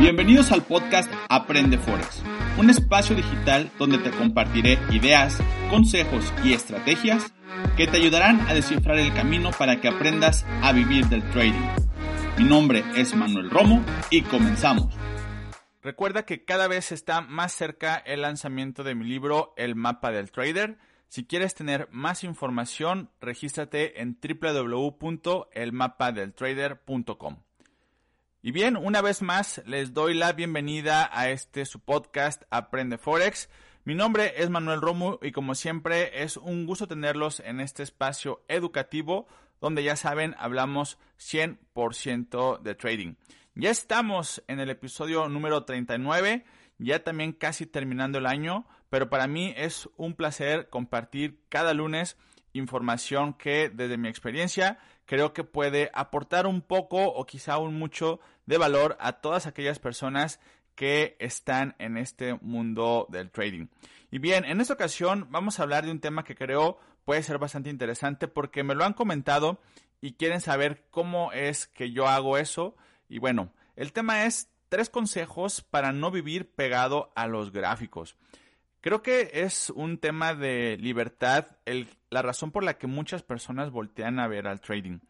Bienvenidos al podcast Aprende Forex, un espacio digital donde te compartiré ideas, consejos y estrategias que te ayudarán a descifrar el camino para que aprendas a vivir del trading. Mi nombre es Manuel Romo y comenzamos. Recuerda que cada vez está más cerca el lanzamiento de mi libro El mapa del trader. Si quieres tener más información, regístrate en www.elmapadeltrader.com. Y bien, una vez más les doy la bienvenida a este su podcast Aprende Forex. Mi nombre es Manuel Romo y como siempre es un gusto tenerlos en este espacio educativo donde ya saben hablamos 100% de trading. Ya estamos en el episodio número 39, ya también casi terminando el año, pero para mí es un placer compartir cada lunes información que desde mi experiencia creo que puede aportar un poco o quizá un mucho de valor a todas aquellas personas que están en este mundo del trading. Y bien, en esta ocasión vamos a hablar de un tema que creo puede ser bastante interesante porque me lo han comentado y quieren saber cómo es que yo hago eso. Y bueno, el tema es tres consejos para no vivir pegado a los gráficos. Creo que es un tema de libertad, la razón por la que muchas personas voltean a ver al trading.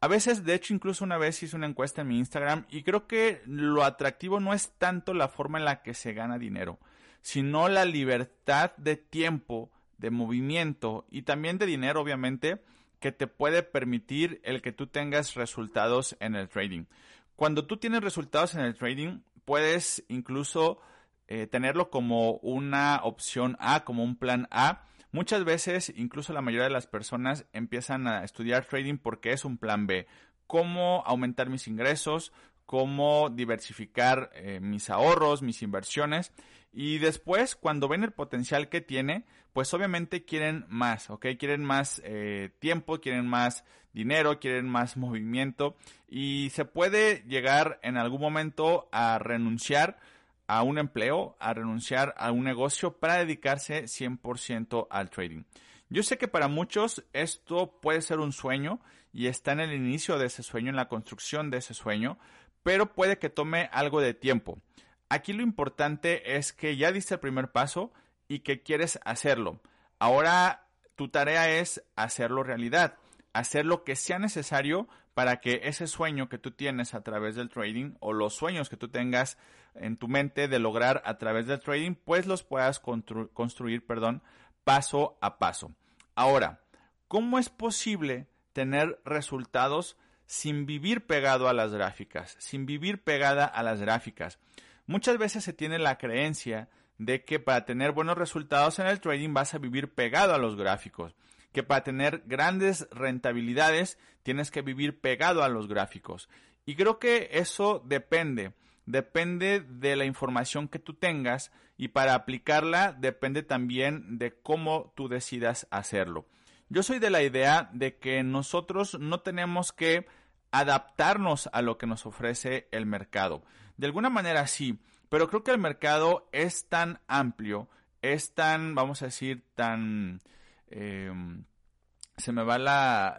A veces, de hecho, incluso una vez hice una encuesta en mi Instagram y creo que lo atractivo no es tanto la forma en la que se gana dinero, sino la libertad de tiempo, de movimiento y también de dinero, obviamente, que te puede permitir el que tú tengas resultados en el trading. Cuando tú tienes resultados en el trading, puedes incluso eh, tenerlo como una opción A, como un plan A. Muchas veces, incluso la mayoría de las personas empiezan a estudiar trading porque es un plan B. Cómo aumentar mis ingresos, cómo diversificar eh, mis ahorros, mis inversiones. Y después, cuando ven el potencial que tiene, pues obviamente quieren más, ¿ok? Quieren más eh, tiempo, quieren más dinero, quieren más movimiento. Y se puede llegar en algún momento a renunciar a un empleo, a renunciar a un negocio para dedicarse 100% al trading. Yo sé que para muchos esto puede ser un sueño y está en el inicio de ese sueño, en la construcción de ese sueño, pero puede que tome algo de tiempo. Aquí lo importante es que ya diste el primer paso y que quieres hacerlo. Ahora tu tarea es hacerlo realidad, hacer lo que sea necesario para que ese sueño que tú tienes a través del trading o los sueños que tú tengas en tu mente de lograr a través del trading, pues los puedas construir, perdón, paso a paso. Ahora, ¿cómo es posible tener resultados sin vivir pegado a las gráficas, sin vivir pegada a las gráficas? Muchas veces se tiene la creencia de que para tener buenos resultados en el trading vas a vivir pegado a los gráficos que para tener grandes rentabilidades tienes que vivir pegado a los gráficos. Y creo que eso depende. Depende de la información que tú tengas y para aplicarla depende también de cómo tú decidas hacerlo. Yo soy de la idea de que nosotros no tenemos que adaptarnos a lo que nos ofrece el mercado. De alguna manera sí, pero creo que el mercado es tan amplio, es tan, vamos a decir, tan Em, se me va la,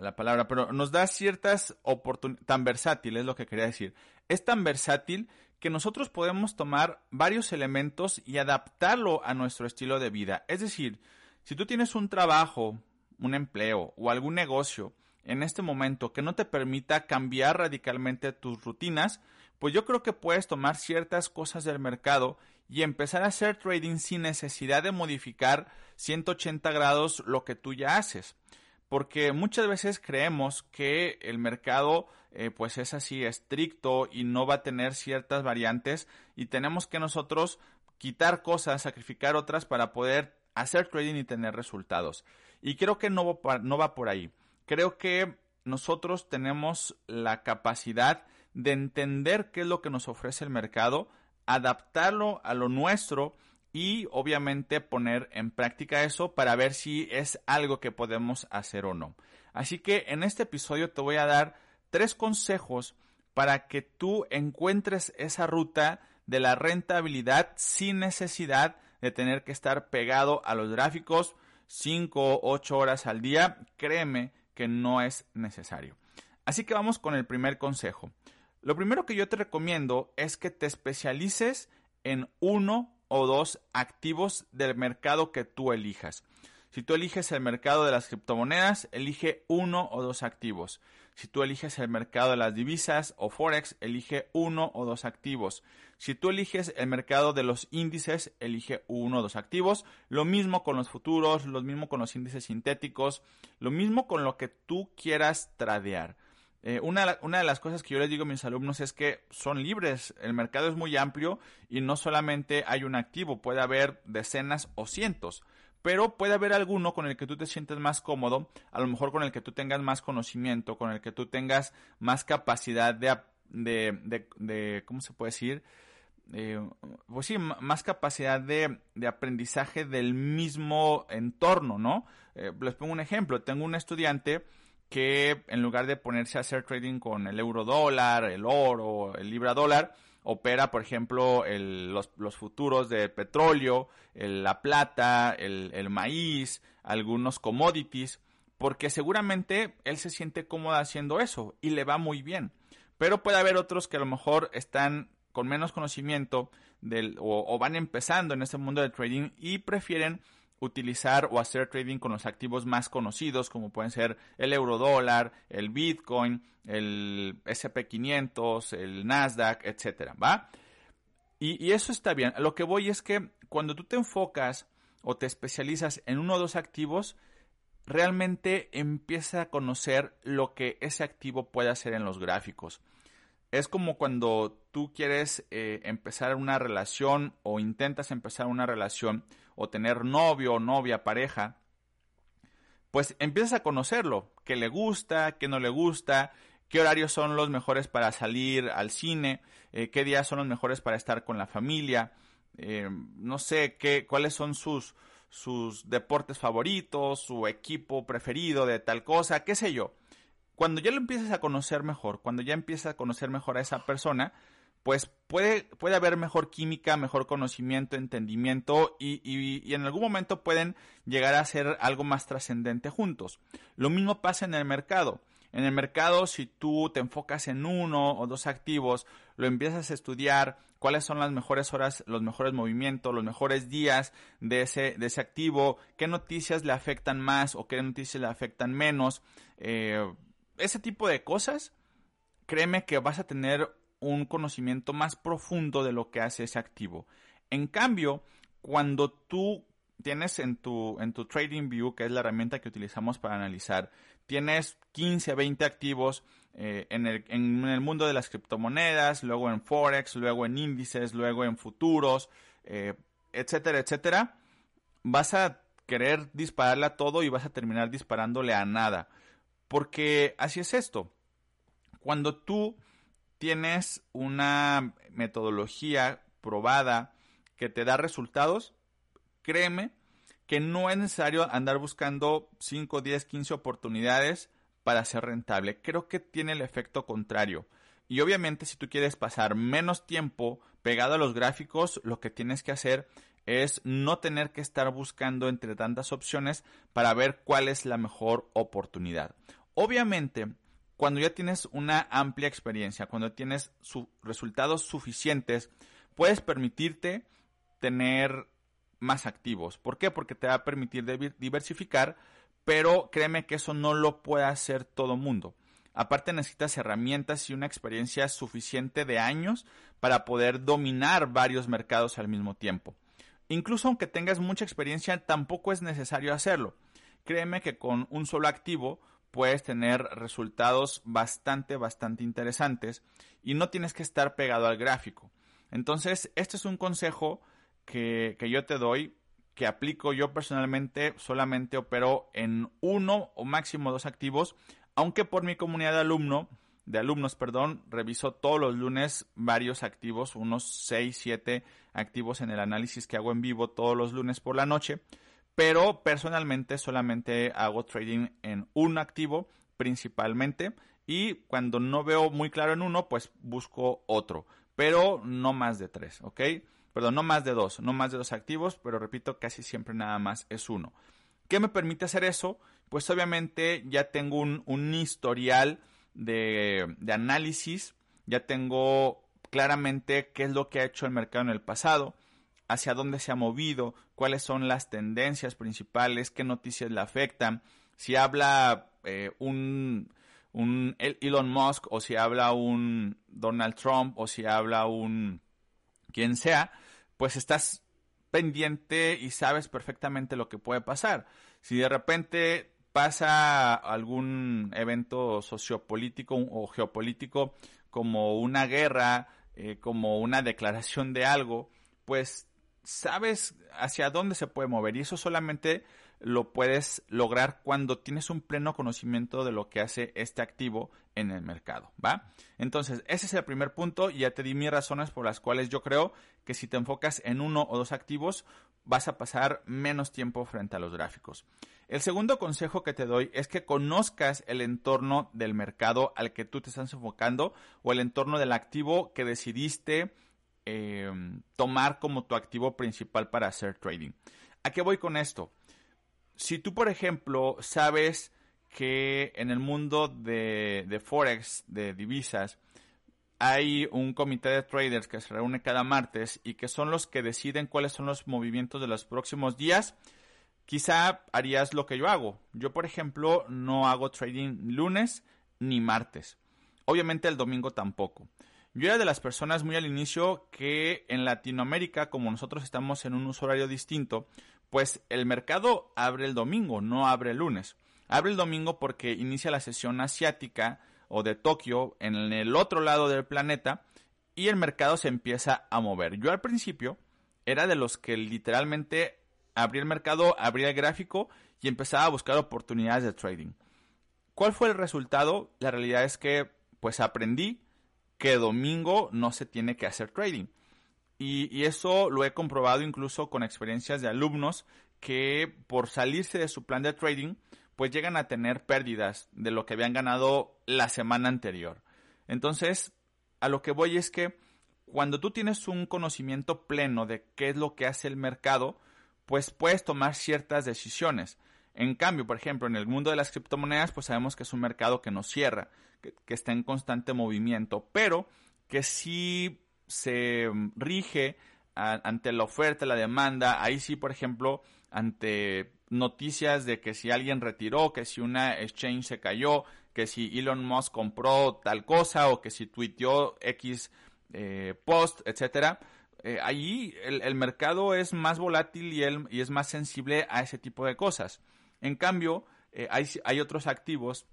la, palabra, pero nos da ciertas oportunidades, tan versátil es lo que quería decir. Es tan versátil que nosotros podemos tomar varios elementos y adaptarlo a nuestro estilo de vida. Es decir, si tú tienes un trabajo, un empleo o algún negocio en este momento que no te permita cambiar radicalmente tus rutinas, pues yo creo que puedes tomar ciertas cosas del mercado y empezar a hacer trading sin necesidad de modificar 180 grados lo que tú ya haces. Porque muchas veces creemos que el mercado eh, pues es así estricto y no va a tener ciertas variantes y tenemos que nosotros quitar cosas, sacrificar otras para poder hacer trading y tener resultados. Y creo que no va, no va por ahí. Creo que nosotros tenemos la capacidad de entender qué es lo que nos ofrece el mercado, adaptarlo a lo nuestro y obviamente poner en práctica eso para ver si es algo que podemos hacer o no. Así que en este episodio te voy a dar tres consejos para que tú encuentres esa ruta de la rentabilidad sin necesidad de tener que estar pegado a los gráficos 5 o 8 horas al día. Créeme que no es necesario. Así que vamos con el primer consejo. Lo primero que yo te recomiendo es que te especialices en uno o dos activos del mercado que tú elijas. Si tú eliges el mercado de las criptomonedas, elige uno o dos activos. Si tú eliges el mercado de las divisas o forex, elige uno o dos activos. Si tú eliges el mercado de los índices, elige uno o dos activos. Lo mismo con los futuros, lo mismo con los índices sintéticos, lo mismo con lo que tú quieras tradear. Eh, una, una, de las cosas que yo les digo a mis alumnos es que son libres, el mercado es muy amplio y no solamente hay un activo, puede haber decenas o cientos, pero puede haber alguno con el que tú te sientes más cómodo, a lo mejor con el que tú tengas más conocimiento, con el que tú tengas más capacidad de, de, de, ¿cómo se puede decir? Eh, pues sí, más capacidad de, de, aprendizaje del mismo entorno, ¿no? Eh, les pongo un ejemplo, tengo un estudiante que en lugar de ponerse a hacer trading con el euro dólar, el oro, el libra dólar, opera, por ejemplo, los, futuros de petróleo, la plata, el, maíz, algunos commodities, porque seguramente él se siente cómodo haciendo eso y le va muy bien. Pero puede haber otros que a lo mejor están con menos conocimiento del, o van empezando en este mundo del trading y prefieren utilizar o hacer trading con los activos más conocidos como pueden ser el euro dólar, el bitcoin, el SP500, el Nasdaq, etcétera, ¿va? Y, y, eso está bien. Lo que voy es que cuando tú te enfocas o te especializas en uno o dos activos, realmente empiezas a conocer lo que ese activo puede hacer en los gráficos. Es como cuando tú quieres eh, empezar una relación o intentas empezar una relación o tener novio o novia, pareja, pues empiezas a conocerlo, qué le gusta, qué no le gusta, qué horarios son los mejores para salir al cine, eh, qué días son los mejores para estar con la familia, eh, no sé qué, cuáles son sus, sus deportes favoritos, su equipo preferido de tal cosa, qué sé yo cuando ya lo empiezas a conocer mejor, cuando ya empiezas a conocer mejor a esa persona, pues puede, puede haber mejor química, mejor conocimiento, entendimiento y, en algún momento pueden llegar a ser algo más trascendente juntos. Lo mismo pasa en el mercado. En el mercado, si tú te enfocas en uno o dos activos, lo empiezas a estudiar, cuáles son las mejores horas, los mejores movimientos, los mejores días de ese, de ese activo, qué noticias le afectan más o qué noticias le afectan menos, eh, ese tipo de cosas, créeme que vas a tener un conocimiento más profundo de lo que hace ese activo. En cambio, cuando tú tienes en tu, en tu Trading View, que es la herramienta que utilizamos para analizar, tienes 15, 20 activos eh, en, el, en, el, mundo de las criptomonedas, luego en Forex, luego en índices, luego en futuros, eh, etcétera, etcétera, vas a querer dispararle a todo y vas a terminar disparándole a nada. Porque así es esto. Cuando tú tienes una metodología probada que te da resultados, créeme que no es necesario andar buscando 5, 10, 15 oportunidades para ser rentable. Creo que tiene el efecto contrario. Y obviamente si tú quieres pasar menos tiempo pegado a los gráficos, lo que tienes que hacer es no tener que estar buscando entre tantas opciones para ver cuál es la mejor oportunidad. Obviamente, cuando ya tienes una amplia experiencia, cuando tienes resultados suficientes, puedes permitirte tener más activos. ¿Por qué? Porque te va a permitir diversificar, pero créeme que eso no lo puede hacer todo mundo. Aparte necesitas herramientas y una experiencia suficiente de años para poder dominar varios mercados al mismo tiempo. Incluso aunque tengas mucha experiencia, tampoco es necesario hacerlo. Créeme que con un solo activo puedes tener resultados bastante, bastante interesantes y no tienes que estar pegado al gráfico. Entonces, este es un consejo que, que yo te doy, que aplico yo personalmente, solamente opero en uno o máximo dos activos, aunque por mi comunidad de alumno de alumnos, perdón, reviso todos los lunes varios activos, unos 6, 7 activos en el análisis que hago en vivo todos los lunes por la noche, pero personalmente solamente hago trading en un activo principalmente y cuando no veo muy claro en uno, pues busco otro, pero no más de tres, ¿ok? Perdón, no más de dos, no más de dos activos, pero repito, casi siempre nada más es uno. ¿Qué me permite hacer eso? Pues obviamente ya tengo un, un historial de, de análisis, ya tengo claramente qué es lo que ha hecho el mercado en el pasado, hacia dónde se ha movido, cuáles son las tendencias principales, qué noticias le afectan, si habla eh, un, Elon Musk o si habla un Donald Trump o si habla un quien sea, pues estás pendiente y sabes perfectamente lo que puede pasar. Si de repente pasa algún evento sociopolítico o geopolítico como una guerra, eh, como una declaración de algo, pues sabes hacia dónde se puede mover y eso solamente lo puedes lograr cuando tienes un pleno conocimiento de lo que hace este activo en el mercado, ¿va? Entonces, ese es el primer punto ya te di mis razones por las cuales yo creo que si te enfocas en uno o dos activos, vas a pasar menos tiempo frente a los gráficos. El segundo consejo que te doy es que conozcas el entorno del mercado al que tú te estás enfocando o el entorno del activo que decidiste em, tomar como tu activo principal para hacer trading. ¿A qué voy con esto? Si tú, por ejemplo, sabes que en el mundo de, de Forex, de divisas, hay un comité de traders que se reúne cada martes y que son los que deciden cuáles son los movimientos de los próximos días, quizá harías lo que yo hago. Yo, por ejemplo, no hago trading lunes ni martes. Obviamente el domingo tampoco. Yo era de las personas muy al inicio que en Latinoamérica, como nosotros estamos en un horario distinto, pues el mercado abre el domingo, no abre el lunes. Abre el domingo porque inicia la sesión asiática o de Tokio en el otro lado del planeta y el mercado se empieza a mover. Yo al principio era de los que literalmente abría el mercado, abría el gráfico y empezaba a buscar oportunidades de trading. ¿Cuál fue el resultado? La realidad es que pues aprendí que domingo no se tiene que hacer trading. Y, eso lo he comprobado incluso con experiencias de alumnos que por salirse de su plan de trading, pues llegan a tener pérdidas de lo que habían ganado la semana anterior. Entonces, a lo que voy es que cuando tú tienes un conocimiento pleno de qué es lo que hace el mercado, pues puedes tomar ciertas decisiones. En cambio, por ejemplo, en el mundo de las criptomonedas, pues sabemos que es un mercado que no cierra, que, está en constante movimiento, pero que sí se rige ante la oferta, la demanda, ahí sí, por ejemplo, ante noticias de que si alguien retiró, que si una exchange se cayó, que si Elon Musk compró tal cosa o que si tuiteó X eh, post, etcétera, eh, ahí el, mercado es más volátil y, y, es más sensible a ese tipo de cosas. En cambio, eh, hay, otros activos,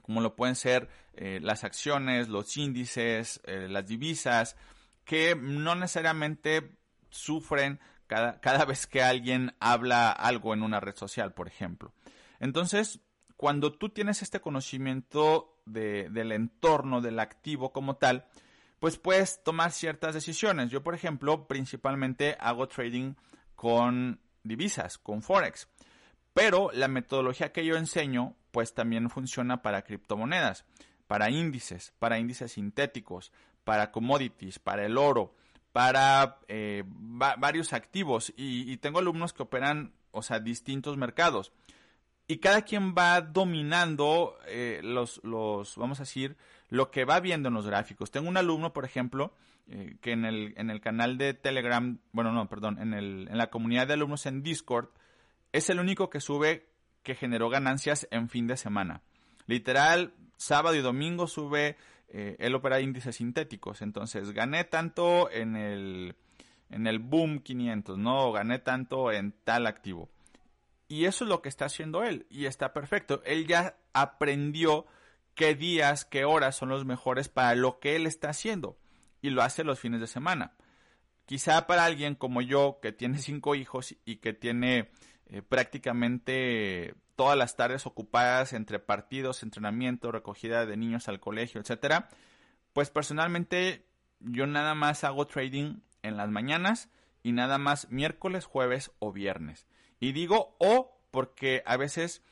como lo pueden ser eh, las acciones, los índices, las divisas, que no necesariamente sufren cada, cada vez que alguien habla algo en una red social, por ejemplo. Entonces, cuando tú tienes este conocimiento de, del entorno del activo como tal, pues puedes tomar ciertas decisiones. Yo, por ejemplo, principalmente hago trading con divisas, con Forex. Pero la metodología que yo enseño, pues también funciona para criptomonedas, para índices, para índices sintéticos, para commodities, para el oro, para eh, varios activos. Y, tengo alumnos que operan, o sea, distintos mercados y cada quien va dominando eh, los, los, vamos a decir, lo que va viendo en los gráficos. Tengo un alumno, por ejemplo, eh, que en el, en el canal de Telegram, bueno, no, perdón, en, el, en la comunidad de alumnos en Discord, es el único que sube que generó ganancias en fin de semana. Literal, sábado y domingo sube, eh, él opera índices sintéticos. Entonces, gané tanto en el, en el Boom 500, ¿no? gané tanto en tal activo. Y eso es lo que está haciendo él. Y está perfecto. Él ya aprendió qué días, qué horas son los mejores para lo que él está haciendo. Y lo hace los fines de semana. Quizá para alguien como yo, que tiene cinco hijos y que tiene eh, prácticamente todas las tardes ocupadas entre partidos, entrenamiento, recogida de niños al colegio, etcétera, pues personalmente yo nada más hago trading en las mañanas y nada más miércoles, jueves o viernes. Y digo o porque a veces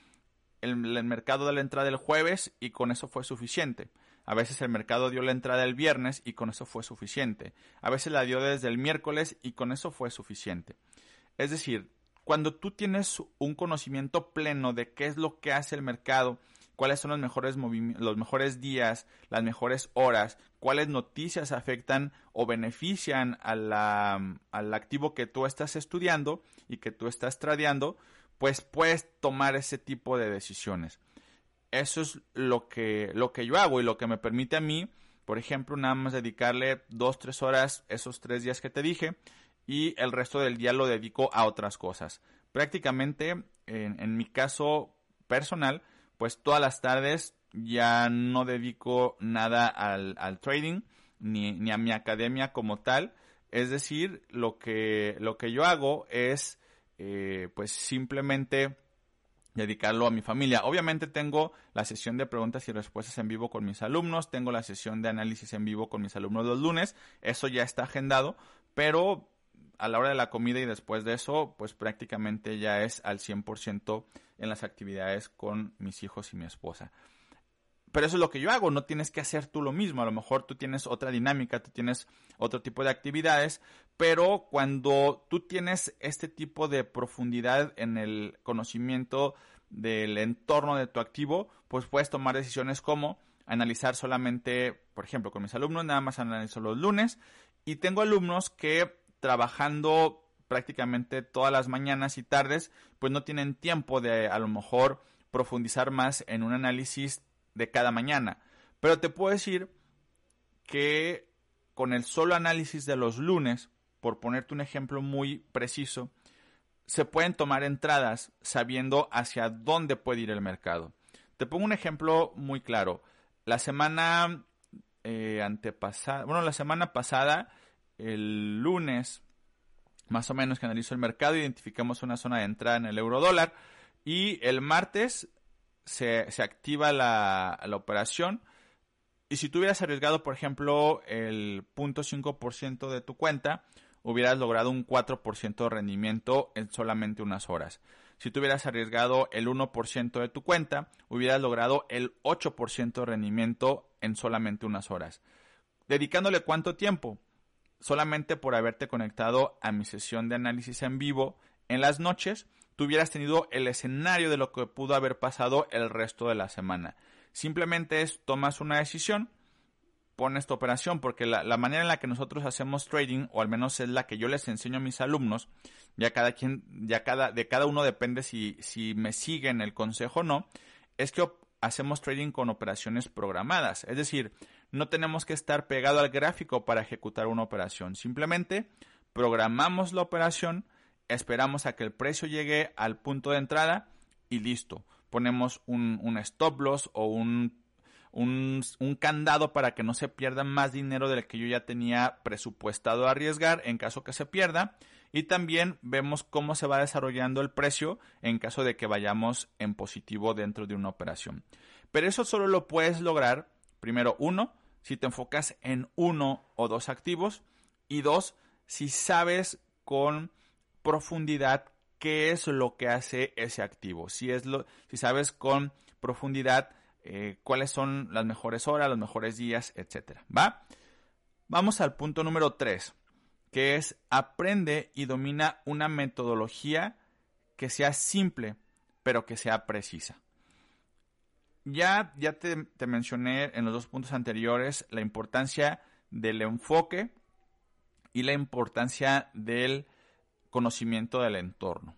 el, mercado da la entrada el jueves y con eso fue suficiente. A veces el mercado dio la entrada el viernes y con eso fue suficiente. A veces la dio desde el miércoles y con eso fue suficiente. Es decir, cuando tú tienes un conocimiento pleno de qué es lo que hace el mercado, cuáles son los mejores, los mejores días, las mejores horas, cuáles noticias afectan o benefician al activo que tú estás estudiando y que tú estás tradeando, pues puedes tomar ese tipo de decisiones. Eso es lo que, lo que yo hago y lo que me permite a mí, por ejemplo, nada más dedicarle dos, tres horas esos tres días que te dije y el resto del día lo dedico a otras cosas. Prácticamente, en, mi caso personal, pues todas las tardes ya no dedico nada al, trading ni, a mi academia como tal. Es decir, lo que, lo que yo hago es eh, pues simplemente dedicarlo a mi familia. Obviamente tengo la sesión de preguntas y respuestas en vivo con mis alumnos, tengo la sesión de análisis en vivo con mis alumnos los lunes, eso ya está agendado, pero a la hora de la comida y después de eso, pues prácticamente ya es al 100% en las actividades con mis hijos y mi esposa. Pero eso es lo que yo hago, no tienes que hacer tú lo mismo, a lo mejor tú tienes otra dinámica, tú tienes otro tipo de actividades, pero cuando tú tienes este tipo de profundidad en el conocimiento del entorno de tu activo, pues puedes tomar decisiones como analizar solamente, por ejemplo, con mis alumnos, nada más analizo los lunes, y tengo alumnos que trabajando prácticamente todas las mañanas y tardes, pues no tienen tiempo de a lo mejor profundizar más en un análisis de cada mañana. Pero te puedo decir que con el solo análisis de los lunes, por ponerte un ejemplo muy preciso, se pueden tomar entradas sabiendo hacia dónde puede ir el mercado. Te pongo un ejemplo muy claro. La semana eh, antepasada, bueno, la semana pasada el lunes, más o menos que analizo el mercado, identificamos una zona de entrada en el euro dólar y el martes se, activa la, operación. Y si tú hubieras arriesgado, por ejemplo, el 0.5% de tu cuenta, hubieras logrado un 4% de rendimiento en solamente unas horas. Si tú hubieras arriesgado el 1% de tu cuenta, hubieras logrado el 8% de rendimiento en solamente unas horas. ¿Dedicándole cuánto tiempo? Solamente por haberte conectado a mi sesión de análisis en vivo en las noches, tú hubieras tenido el escenario de lo que pudo haber pasado el resto de la semana. Simplemente es, tomas una decisión, pones tu operación, porque la, manera en la que nosotros hacemos trading, o al menos es la que yo les enseño a mis alumnos, ya cada quien, ya cada, de cada uno depende si, si me siguen el consejo o no, es que hacemos trading con operaciones programadas. Es decir, no tenemos que estar pegado al gráfico para ejecutar una operación. Simplemente programamos la operación, esperamos a que el precio llegue al punto de entrada y listo. Ponemos un, stop loss o un, un, candado para que no se pierda más dinero del que yo ya tenía presupuestado a arriesgar en caso que se pierda. Y también vemos cómo se va desarrollando el precio en caso de que vayamos en positivo dentro de una operación. Pero eso solo lo puedes lograr, primero, uno, si te enfocas en uno o dos activos y dos, si sabes con profundidad qué es lo que hace ese activo. Si, es lo, si sabes con profundidad eh, cuáles son las mejores horas, los mejores días, etc. ¿Va? Vamos al punto número 3, que es aprende y domina una metodología que sea simple, pero que sea precisa. Ya, ya te, mencioné en los dos puntos anteriores la importancia del enfoque y la importancia del conocimiento del entorno.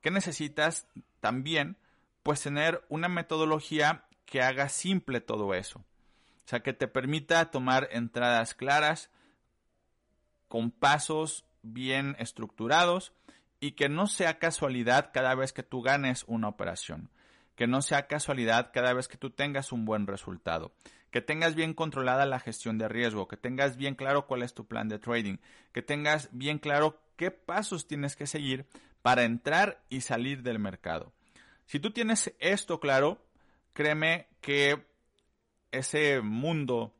¿Qué necesitas también? Pues tener una metodología que haga simple todo eso. O sea, que te permita tomar entradas claras, con pasos bien estructurados y que no sea casualidad cada vez que tú ganes una operación que no sea casualidad cada vez que tú tengas un buen resultado, que tengas bien controlada la gestión de riesgo, que tengas bien claro cuál es tu plan de trading, que tengas bien claro qué pasos tienes que seguir para entrar y salir del mercado. Si tú tienes esto claro, créeme que ese mundo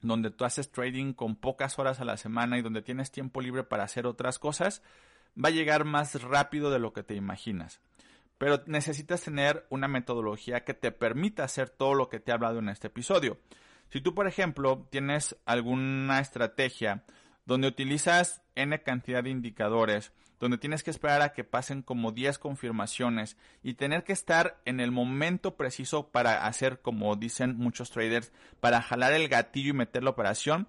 donde tú haces trading con pocas horas a la semana y donde tienes tiempo libre para hacer otras cosas, va a llegar más rápido de lo que te imaginas. Pero necesitas tener una metodología que te permita hacer todo lo que te he hablado en este episodio. Si tú, por ejemplo, tienes alguna estrategia donde utilizas n cantidad de indicadores, donde tienes que esperar a que pasen como 10 confirmaciones y tener que estar en el momento preciso para hacer, como dicen muchos traders, para jalar el gatillo y meter la operación,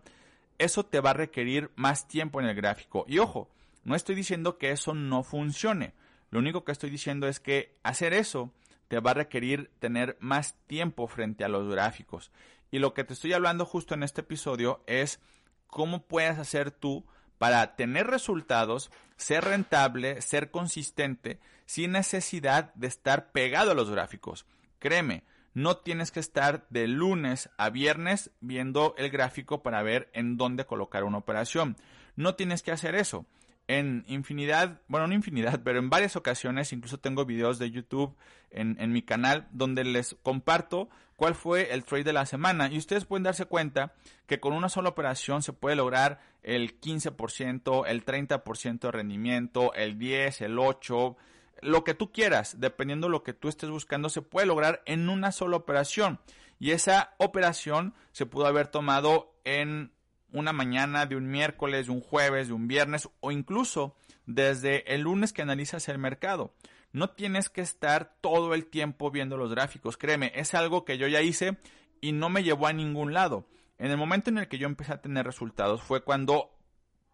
eso te va a requerir más tiempo en el gráfico. Y ojo, no estoy diciendo que eso no funcione. Lo único que estoy diciendo es que hacer eso te va a requerir tener más tiempo frente a los gráficos. Y lo que te estoy hablando justo en este episodio es cómo puedes hacer tú para tener resultados, ser rentable, ser consistente, sin necesidad de estar pegado a los gráficos. Créeme, no tienes que estar de lunes a viernes viendo el gráfico para ver en dónde colocar una operación. No tienes que hacer eso en infinidad, bueno, no infinidad, pero en varias ocasiones, incluso tengo videos de YouTube en, en, mi canal donde les comparto cuál fue el trade de la semana. Y ustedes pueden darse cuenta que con una sola operación se puede lograr el 15%, el 30% de rendimiento, el 10, el 8, lo que tú quieras, dependiendo de lo que tú estés buscando, se puede lograr en una sola operación. Y esa operación se pudo haber tomado en una mañana, de un miércoles, de un jueves, de un viernes o incluso desde el lunes que analizas el mercado. No tienes que estar todo el tiempo viendo los gráficos, créeme, es algo que yo ya hice y no me llevó a ningún lado. En el momento en el que yo empecé a tener resultados fue cuando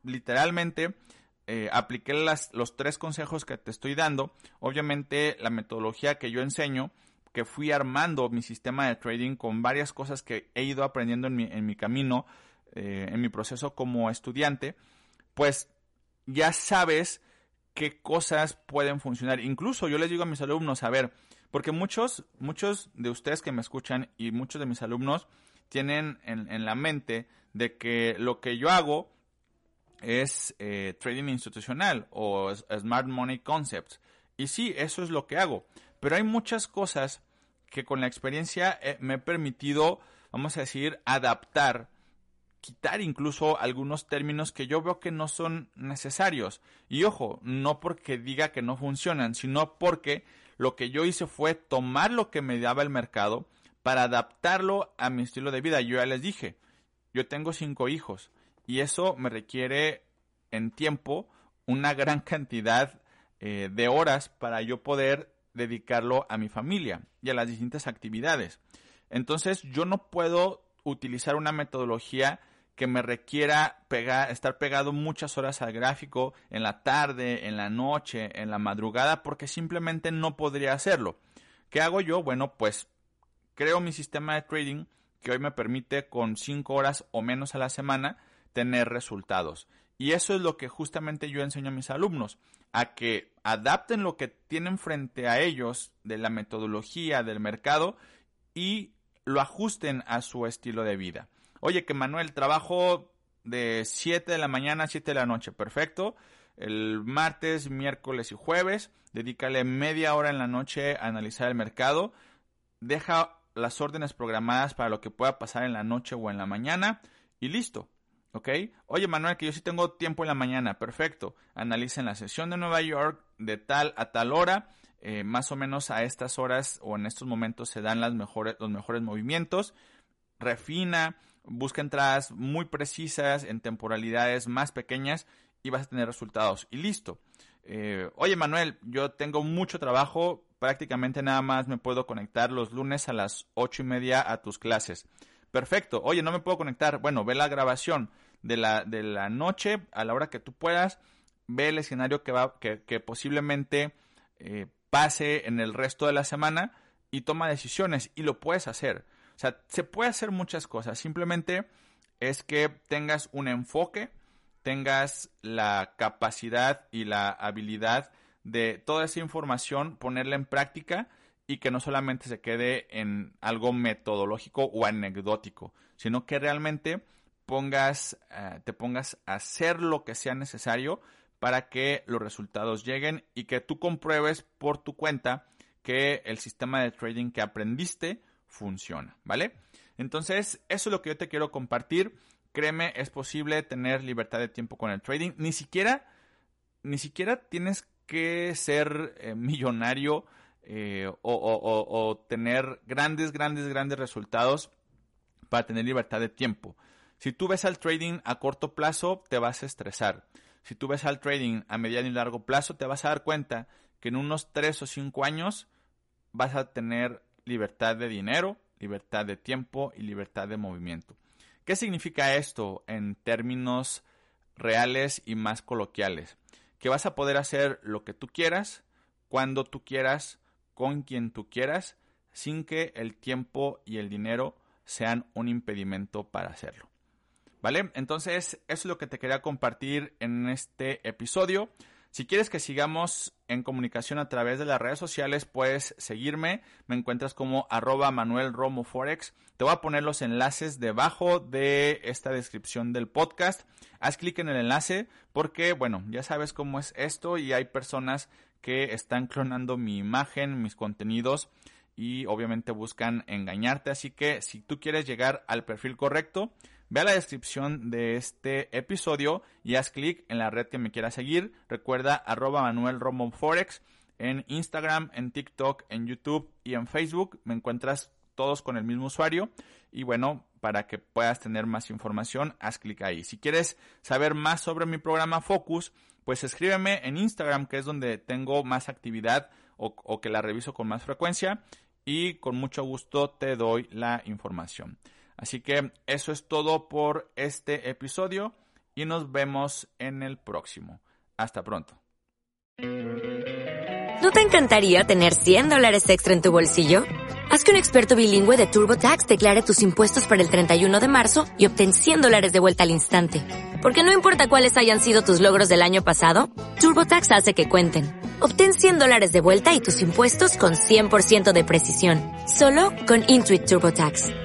literalmente eh, apliqué los tres consejos que te estoy dando. Obviamente la metodología que yo enseño, que fui armando mi sistema de trading con varias cosas que he ido aprendiendo en mi camino, eh, en mi proceso como estudiante, pues ya sabes qué cosas pueden funcionar. Incluso yo les digo a mis alumnos, a ver, porque muchos, muchos de ustedes que me escuchan y muchos de mis alumnos tienen en, la mente de que lo que yo hago es eh, trading institucional o smart money concepts. Y sí, eso es lo que hago. Pero hay muchas cosas que con la experiencia me he permitido, vamos a decir, adaptar quitar incluso algunos términos que yo veo que no son necesarios. Y ojo, no porque diga que no funcionan, sino porque lo que yo hice fue tomar lo que me daba el mercado para adaptarlo a mi estilo de vida. Yo ya les dije, yo tengo cinco hijos y eso me requiere en tiempo una gran cantidad eh, de horas para yo poder dedicarlo a mi familia y a las distintas actividades. Entonces yo no puedo utilizar una metodología que me requiera estar pegado muchas horas al gráfico en la tarde, en la noche, en la madrugada, porque simplemente no podría hacerlo. ¿Qué hago yo? Bueno, pues creo mi sistema de trading que hoy me permite con 5 horas o menos a la semana tener resultados. Y eso es lo que justamente yo enseño a mis alumnos, a que adapten lo que tienen frente a ellos de la metodología del mercado y lo ajusten a su estilo de vida. Oye, que Manuel, trabajo de 7 de la mañana a 7 de la noche. Perfecto. El martes, miércoles y jueves, dedícale media hora en la noche a analizar el mercado. Deja las órdenes programadas para lo que pueda pasar en la noche o en la mañana y listo. ¿Ok? Oye, Manuel, que yo sí tengo tiempo en la mañana. Perfecto. Analicen la sesión de Nueva York de tal a tal hora. Eh, más o menos a estas horas o en estos momentos se dan los mejores movimientos. Refina, busca entradas muy precisas en temporalidades más pequeñas y vas a tener resultados. Y listo. Eh, oye Manuel, yo tengo mucho trabajo, prácticamente nada más me puedo conectar los lunes a las ocho y media a tus clases. Perfecto. Oye, no me puedo conectar. Bueno, ve la grabación de la, de la noche a la hora que tú puedas. Ve el escenario que, va, que, posiblemente eh, pase en el resto de la semana y toma decisiones y lo puedes hacer. O sea, se puede hacer muchas cosas. Simplemente es que tengas un enfoque, tengas la capacidad y la habilidad de toda esa información ponerla en práctica y que no solamente se quede en algo metodológico o anecdótico, sino que realmente pongas, eh, te pongas a hacer lo que sea necesario para que los resultados lleguen y que tú compruebes por tu cuenta que el sistema de trading que aprendiste funciona, ¿vale? Entonces, eso es lo que yo te quiero compartir. Créeme, es posible tener libertad de tiempo con el trading. Ni siquiera, ni siquiera tienes que ser eh, millonario eh, o, tener grandes, grandes, grandes resultados para tener libertad de tiempo. Si tú ves al trading a corto plazo, te vas a estresar. Si tú ves al trading a mediano y largo plazo, te vas a dar cuenta que en unos 3 o 5 años vas a tener libertad de dinero, libertad de tiempo y libertad de movimiento. ¿Qué significa esto en términos reales y más coloquiales? Que vas a poder hacer lo que tú quieras, cuando tú quieras, con quien tú quieras, sin que el tiempo y el dinero sean un impedimento para hacerlo. ¿Vale? Entonces, eso es lo que te quería compartir en este episodio. Si quieres que sigamos en comunicación a través de las redes sociales, puedes seguirme. Me encuentras como arroba Manuel Romo Forex. Te voy a poner los enlaces debajo de esta descripción del podcast. Haz clic en el enlace porque, bueno, ya sabes cómo es esto y hay personas que están clonando mi imagen, mis contenidos y obviamente buscan engañarte. Así que si tú quieres llegar al perfil correcto, ve a la descripción de este episodio y haz clic en la red que me quieras seguir. Recuerda arroba Manuel Romo Forex en Instagram, en TikTok, en YouTube y en Facebook. Me encuentras todos con el mismo usuario. Y bueno, para que puedas tener más información, haz clic ahí. Si quieres saber más sobre mi programa Focus, pues escríbeme en Instagram, que es donde tengo más actividad o, que la reviso con más frecuencia y con mucho gusto te doy la información. Así que eso es todo por este episodio y nos vemos en el próximo. Hasta pronto. ¿No te encantaría tener 100 dólares extra en tu bolsillo? Haz que un experto bilingüe de TurboTax declare tus impuestos para el 31 de marzo y obtén 100 dólares de vuelta al instante. Porque no importa cuáles hayan sido tus logros del año pasado, TurboTax hace que cuenten. Obtén 100 dólares de vuelta y tus impuestos con 100% de precisión. Solo con Intuit TurboTax.